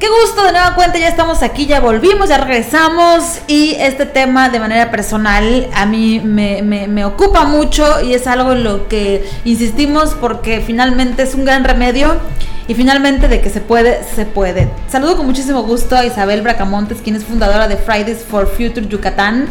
Qué gusto de nueva cuenta, ya estamos aquí, ya volvimos, ya regresamos y este tema de manera personal a mí me, ocupa mucho y es algo en lo que insistimos porque finalmente es un gran remedio y finalmente de que se puede, se puede. Saludo con muchísimo gusto a Isabel Bracamontes, quien es fundadora de Fridays for Future Yucatán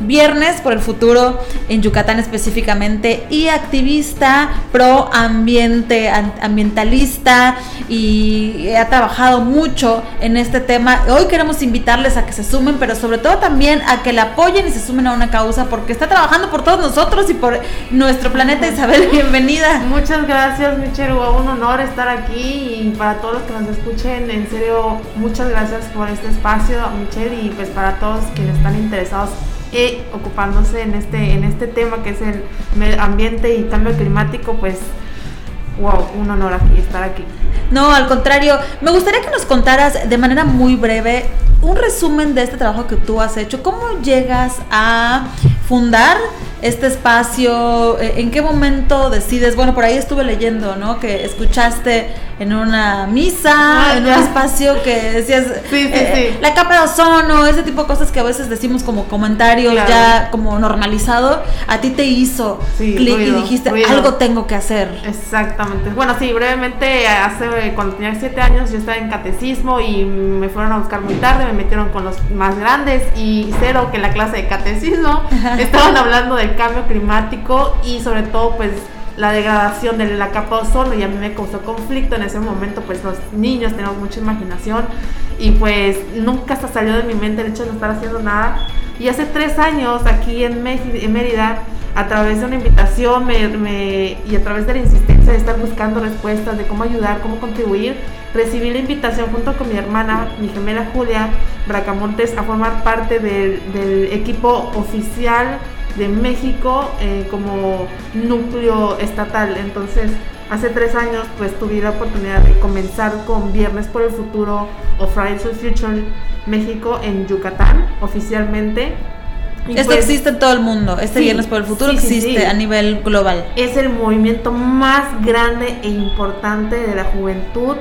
Viernes por el Futuro en Yucatán específicamente y activista pro ambiente, ambientalista y ha trabajado mucho en este tema. Hoy queremos invitarles a que se sumen, pero sobre todo también a que la apoyen y se sumen a una causa porque está trabajando por todos nosotros y por nuestro planeta. Isabel, bienvenida. Muchas gracias, Michelle. Un honor estar aquí y para todos los que nos escuchen, en serio, muchas gracias por este espacio, Michelle, y pues para todos quienes están interesados y ocupándose en este, en este tema que es el ambiente y cambio climático, pues wow, un honor aquí, estar aquí. No, al contrario, me gustaría que nos contaras de manera muy breve un resumen de este trabajo que tú has hecho. ¿Cómo llegas a fundar este espacio? ¿En qué momento decides? Bueno, por ahí estuve leyendo, ¿no? Que escuchaste en una misa, ah, en un espacio que decías eh, la capa de ozono, ese tipo de cosas que a veces decimos como comentario ya como normalizado, a ti te hizo clic y dijiste algo tengo que hacer. Exactamente. Bueno, sí, brevemente, hace cuando tenía siete años yo estaba en catecismo y me fueron a buscar muy tarde, me metieron con los más grandes y cero que en la clase de catecismo. Estaban hablando del cambio climático y sobre todo pues la degradación de la capa de ozono y a mí me causó conflicto en ese momento, pues los niños tenemos mucha imaginación y pues nunca se salió de mi mente el hecho de no estar haciendo nada. Y hace tres años aquí en, Mérida, a través de una invitación me, y a través de la insistencia de estar buscando respuestas de cómo ayudar, cómo contribuir, recibí la invitación junto con mi hermana, mi gemela Julia Bracamontes, a formar parte del equipo oficial de México eh, como núcleo estatal. Entonces, hace tres años, pues tuve la oportunidad de comenzar con Viernes por el Futuro o Fridays for Future México en Yucatán, oficialmente. Esto pues, existe en todo el mundo, este Viernes por el Futuro existe a nivel global. Es el movimiento más grande e importante de la juventud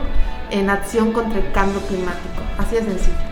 en acción contra el cambio climático. Así de sencillo.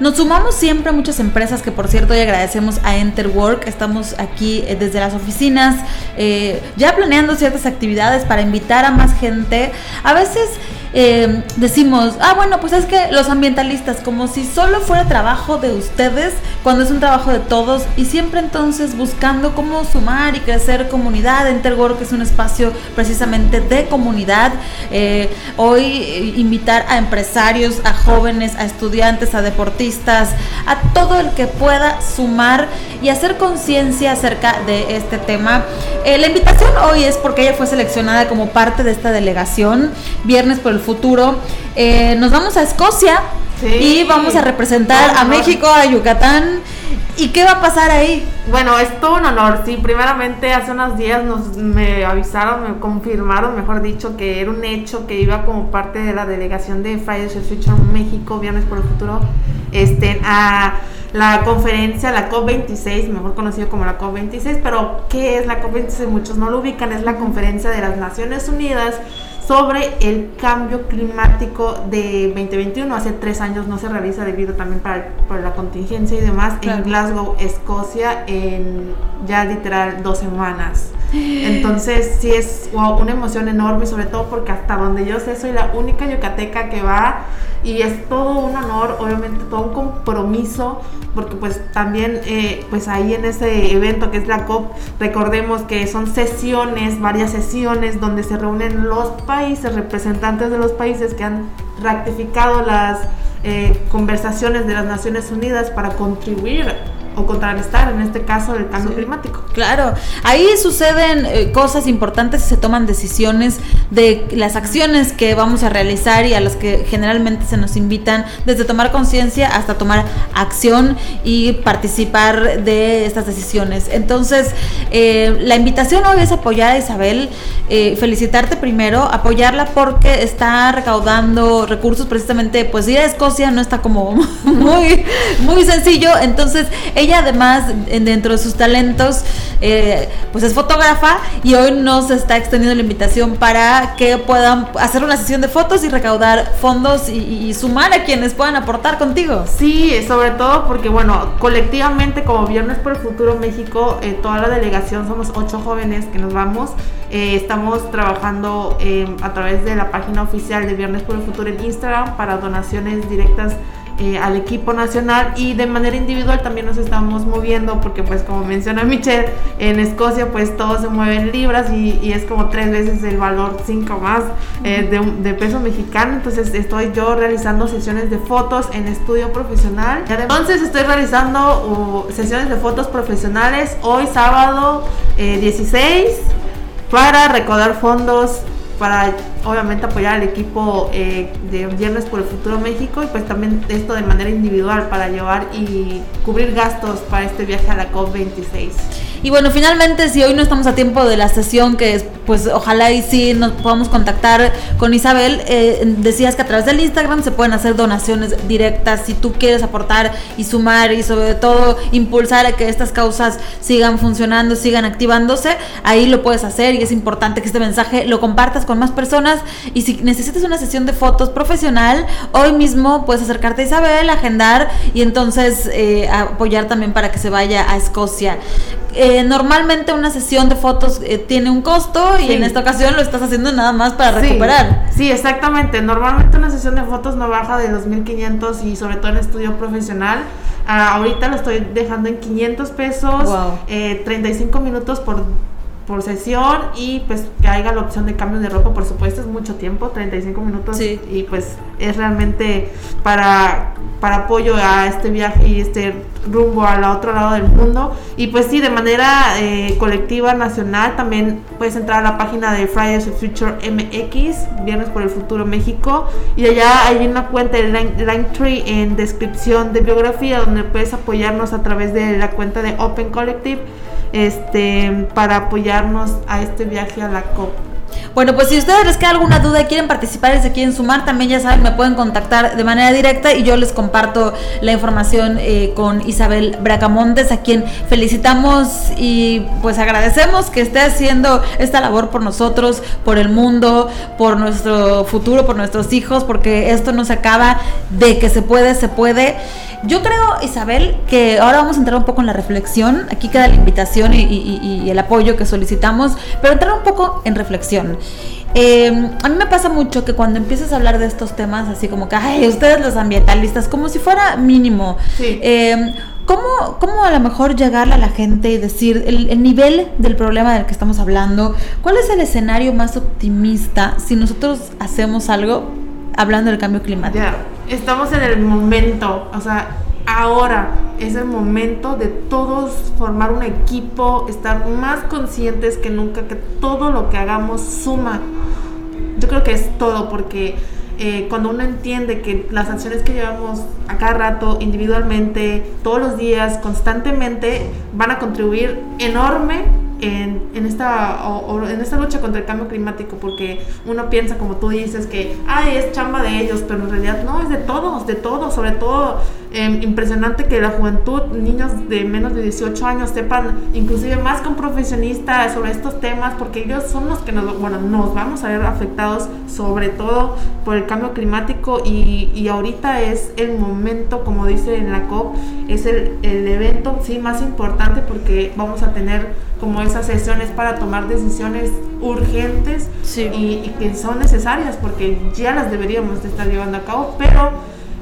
Nos sumamos siempre a muchas empresas que por cierto hoy agradecemos a Enterwork. Estamos aquí eh, desde las oficinas eh, ya planeando ciertas actividades para invitar a más gente. A veces eh, decimos, ah, bueno, pues es que los ambientalistas, como si solo fuera trabajo de ustedes, cuando es un trabajo de todos, y siempre entonces buscando cómo sumar y crecer comunidad. Enterwork es un espacio precisamente de comunidad. Eh, hoy eh, invitar a empresarios, a jóvenes, a estudiantes, a deportistas, a todo el que pueda sumar y hacer conciencia acerca de este tema. la invitación hoy es porque ella fue seleccionada como parte de esta delegación, viernes por el futuro. Eh, nos vamos a Escocia y vamos a representar a México, a Yucatán. ¿Y qué va a pasar ahí? Bueno, es todo un honor. Sí, primeramente hace unos días nos me avisaron, me confirmaron, mejor dicho, que era un hecho que iba como parte de la delegación de Fridays for Future México, Viernes por el Futuro, este, a la conferencia, la COP26, mejor conocido como la COP26, pero ¿qué es la COP26? Muchos no lo ubican, es la conferencia de las Naciones Unidas sobre el cambio climático de 2021. Hace tres años no se realiza debido también para, por la contingencia y demás en Glasgow, Escocia, en ya literal dos semanas. Entonces sí es una emoción enorme, sobre todo porque hasta donde yo sé soy la única yucateca que va y es todo un honor, obviamente todo un compromiso, porque pues también eh, pues ahí en ese evento que es la COP, recordemos que son sesiones, varias sesiones donde se reúnen los países, representantes de los países que han ratificado las eh, conversaciones de las Naciones Unidas para contribuir o contrarrestar, en este caso, el cambio climático. Claro, ahí suceden eh, cosas importantes y se toman decisiones de las acciones que vamos a realizar y a las que generalmente se nos invitan, desde tomar conciencia hasta tomar acción y participar de estas decisiones. Entonces, eh, la invitación hoy es apoyar a Isabel, eh, felicitarte primero, apoyarla porque está recaudando recursos precisamente, pues ir a Escocia no está como muy, muy sencillo, entonces ella ella además dentro de sus talentos eh, pues es fotógrafa y hoy nos está extendiendo la invitación para que puedan hacer una sesión de fotos y recaudar fondos y, sumar a quienes puedan aportar contigo. Sí, sobre todo porque bueno, colectivamente como Viernes por el Futuro México, eh, toda la delegación somos ocho jóvenes que nos vamos. Eh, estamos trabajando a través de la página oficial de Viernes por el Futuro en Instagram para donaciones directas eh, al equipo nacional y de manera individual también nos estamos moviendo porque pues como menciona Michelle, en Escocia pues todo se mueve en libras y, es como tres veces el valor, cinco más eh, de, peso mexicano, entonces estoy yo realizando sesiones de fotos en estudio profesional. Entonces estoy realizando uh, sesiones de fotos profesionales hoy sábado 16 eh, para recaudar fondos para obviamente apoyar al equipo eh, de Viernes por el Futuro México y pues también esto de manera individual para llevar y cubrir gastos para este viaje a la COP26. Y bueno, finalmente, si hoy no estamos a tiempo de la sesión, que pues ojalá y sí nos podamos contactar con Isabel, eh, decías que a través del Instagram se pueden hacer donaciones directas si tú quieres aportar y sumar y sobre todo impulsar a que estas causas sigan funcionando, sigan activándose, ahí lo puedes hacer y es importante que este mensaje lo compartas con más personas y si necesitas una sesión de fotos profesional, hoy mismo puedes acercarte a Isabel, agendar y entonces eh, apoyar también para que se vaya a Escocia. Eh, normalmente una sesión de fotos eh, tiene un costo y en esta ocasión lo estás haciendo nada más para recuperar. Sí, exactamente. Normalmente una sesión de fotos no baja de 2.500 y sobre todo en estudio profesional. Ah, ahorita lo estoy dejando en 500 pesos, 35 minutos por por sesión y pues que haya la opción de cambio de ropa, por supuesto, es mucho tiempo, 35 minutos y pues es realmente para, para apoyo a este viaje y este rumbo al otro lado del mundo. Y pues sí, de manera eh, colectiva, nacional, también puedes entrar a la página de Fridays for Future MX, Viernes por el Futuro México y allá hay una cuenta de Linktree en descripción de biografía donde puedes apoyarnos a través de la cuenta de Open Collective este, para apoyarnos a este viaje a la COP. Bueno, pues si a ustedes les queda alguna duda y quieren participar y se quieren sumar, también ya saben, me pueden contactar de manera directa y yo les comparto la información eh, con Isabel Bracamontes, a quien felicitamos y pues agradecemos que esté haciendo esta labor por nosotros, por el mundo, por nuestro futuro, por nuestros hijos, porque esto no se acaba de que se puede, se puede. Yo creo, Isabel, que ahora vamos a entrar un poco en la reflexión. Aquí queda la invitación y, el apoyo que solicitamos, pero entrar un poco en reflexión. Em, a mí me pasa mucho que cuando empiezas a hablar de estos temas, así como que, ay, ustedes los ambientalistas, como si fuera mínimo. Em, ¿cómo, a lo mejor llegarle a la gente y decir el, el, nivel del problema del que estamos hablando? ¿Cuál es el escenario más optimista si nosotros hacemos algo hablando del cambio climático? estamos en el momento, o sea, ahora es el momento de todos formar un equipo, estar más conscientes que nunca que todo lo que hagamos suma. Yo creo que es todo porque eh, cuando uno entiende que las acciones que llevamos a cada rato, individualmente, todos los días, constantemente, van a contribuir enorme en, en esta, en esta lucha contra el cambio climático, porque uno piensa, como tú dices, que Ay, es chamba de ellos, pero en realidad no, es de todos, de todos, sobre todo eh, impresionante que la juventud, niños de menos de 18 años sepan, inclusive más que un profesionista sobre estos temas, porque ellos son los que nos, bueno, nos vamos a ver afectados sobre todo por el cambio climático y, y ahorita es el momento, como dice en la COP, es el, el evento sí más importante porque vamos a tener como esas sesiones para tomar decisiones urgentes y, y, que son necesarias porque ya las deberíamos de estar llevando a cabo, pero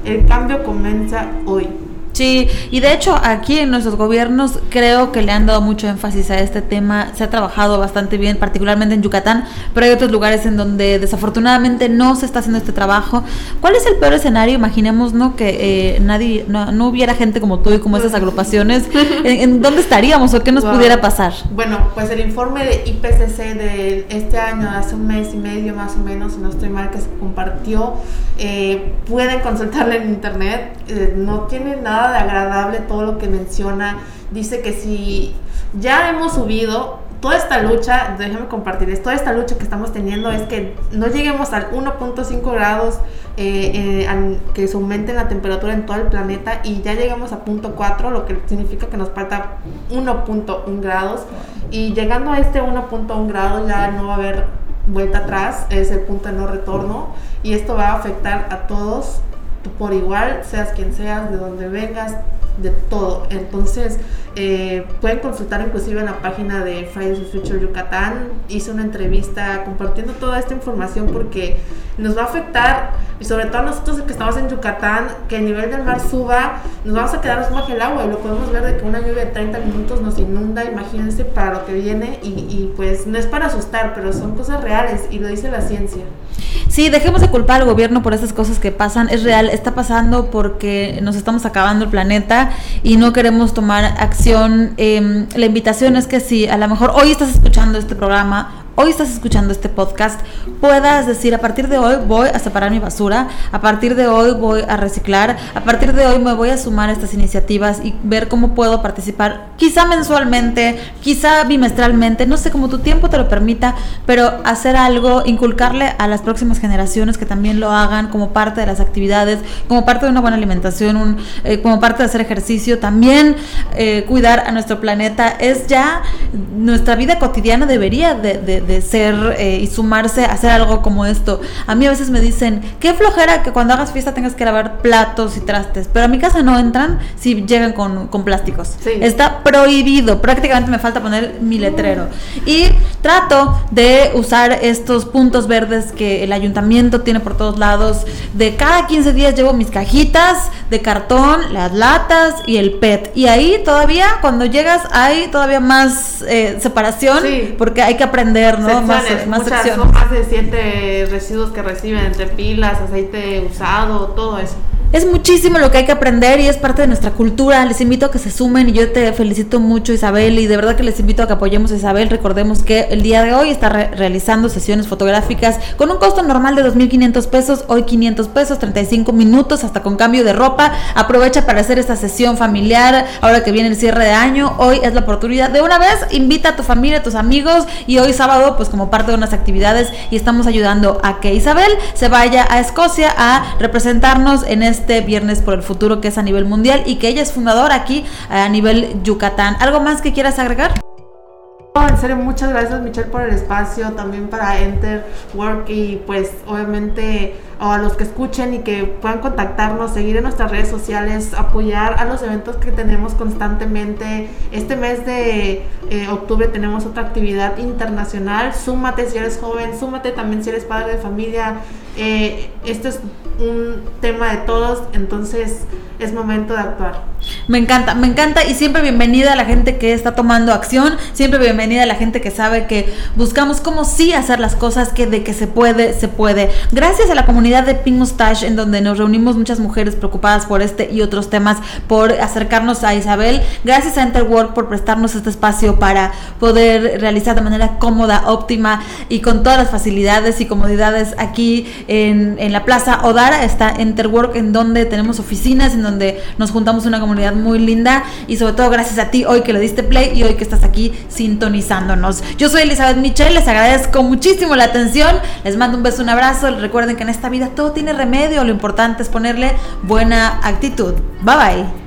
el cambio comienza hoy. Sí, y de hecho aquí en nuestros gobiernos creo que le han dado mucho énfasis a este tema, se ha trabajado bastante bien, particularmente en Yucatán, pero hay otros lugares en donde desafortunadamente no se está haciendo este trabajo. ¿Cuál es el peor escenario? Imaginemos ¿no? que eh, nadie, no, hubiera gente como tú y como esas agrupaciones. ¿En, dónde estaríamos o qué nos pudiera pasar? Bueno, pues el informe de IPCC de este año, hace un mes y medio más o menos, si no estoy mal, que se compartió, eh, pueden consultarlo en internet, eh, no tiene nada de agradable todo lo que menciona. Dice que si ya hemos subido toda esta lucha, déjame compartirles, toda esta lucha que estamos teniendo es que no lleguemos al 1.5 grados, eh, eh, que se aumente la temperatura en todo el planeta y ya llegamos a punto 4, lo que significa que nos falta 1.1 grados. Y llegando a este 1.1 grados ya no va a haber vuelta atrás, es el punto de no retorno y esto va a afectar a todos por igual, seas quien seas, de donde vengas, de todo. Entonces, eh, pueden consultar inclusive en la página de Fridays for Future Yucatán. Hice una entrevista compartiendo toda esta información porque nos va a afectar, y sobre todo nosotros que estamos en Yucatán, que el nivel del mar suba, nos vamos a quedar bajo el agua y lo podemos ver de que una lluvia de 30 minutos nos inunda, imagínense para lo que viene y pues no es para asustar, pero son cosas reales y lo dice la ciencia. Sí, dejemos de culpar al gobierno por esas cosas que pasan. Es real, está pasando porque nos estamos acabando el planeta y no queremos tomar acción. Em, la invitación es que si a lo mejor hoy estás escuchando este programa hoy estás escuchando este podcast, puedas decir, a partir de hoy voy a separar mi basura, a partir de hoy voy a reciclar, a partir de hoy me voy a sumar a estas iniciativas y ver cómo puedo participar, quizá mensualmente, quizá bimestralmente, no sé cómo tu tiempo te lo permita, pero hacer algo, inculcarle a las próximas generaciones que también lo hagan como parte de las actividades, como parte de una buena alimentación, eh, como parte de hacer ejercicio, también eh, cuidar a nuestro planeta, es ya nuestra vida cotidiana debería de de ser eh, y sumarse a hacer algo como esto. A mí a veces me dicen, qué flojera que cuando hagas fiesta tengas que lavar platos y trastes, pero a mi casa no entran si llegan con, con plásticos. Está prohibido, prácticamente me falta poner mi letrero. Y trato de usar estos puntos verdes que el ayuntamiento tiene por todos lados. De cada 15 días llevo mis cajitas de cartón, las latas y el PET. Y ahí todavía, cuando llegas, hay todavía más eh, separación porque hay que aprender ¿no? más, son más de siete residuos que reciben entre pilas, aceite usado, todo eso. Es muchísimo lo que hay que aprender y es parte de nuestra cultura. Les invito a que se sumen y yo te felicito mucho Isabel y de verdad que les invito a que apoyemos a Isabel. Recordemos que el día de hoy está realizando sesiones fotográficas con un costo normal de 2.500 pesos, hoy 500 pesos, 35 minutos hasta con cambio de ropa. Aprovecha para hacer esta sesión familiar ahora que viene el cierre de año. Hoy es la oportunidad de una vez, invita a tu familia, a tus amigos y hoy sábado pues como parte de unas actividades y estamos ayudando a que Isabel se vaya a Escocia a representarnos en este este Viernes por el Futuro que es a nivel mundial y que ella es fundadora aquí a nivel Yucatán. ¿Algo más que quieras agregar? en serio, muchas gracias Michelle por el espacio, también para Enter Work y pues obviamente a los que escuchen y que puedan contactarnos, seguir en nuestras redes sociales, apoyar a los eventos que tenemos constantemente. Este mes de eh, octubre tenemos otra actividad internacional, súmate si eres joven, súmate también si eres padre de familia. Eh, esto es un tema de todos, entonces es momento de actuar. Me encanta, me encanta y siempre bienvenida a la gente que está tomando acción, siempre bienvenida a la gente que sabe que buscamos cómo sí hacer las cosas, que de que se puede, se puede. Gracias a la comunidad de Pink Mustache en donde nos reunimos muchas mujeres preocupadas por este y otros temas, por acercarnos a Isabel. Gracias a Enterwork por prestarnos este espacio para poder realizar de manera cómoda, óptima y con todas las facilidades y comodidades aquí en, en la Plaza Está Enterwork en donde tenemos oficinas, en donde nos juntamos una comunidad muy linda y sobre todo gracias a ti hoy que le diste play y hoy que estás aquí sintonizándonos. Yo soy Elizabeth Michelle, les agradezco muchísimo la atención, les mando un beso, un abrazo, recuerden que en esta vida todo tiene remedio, lo importante es ponerle buena actitud. Bye bye.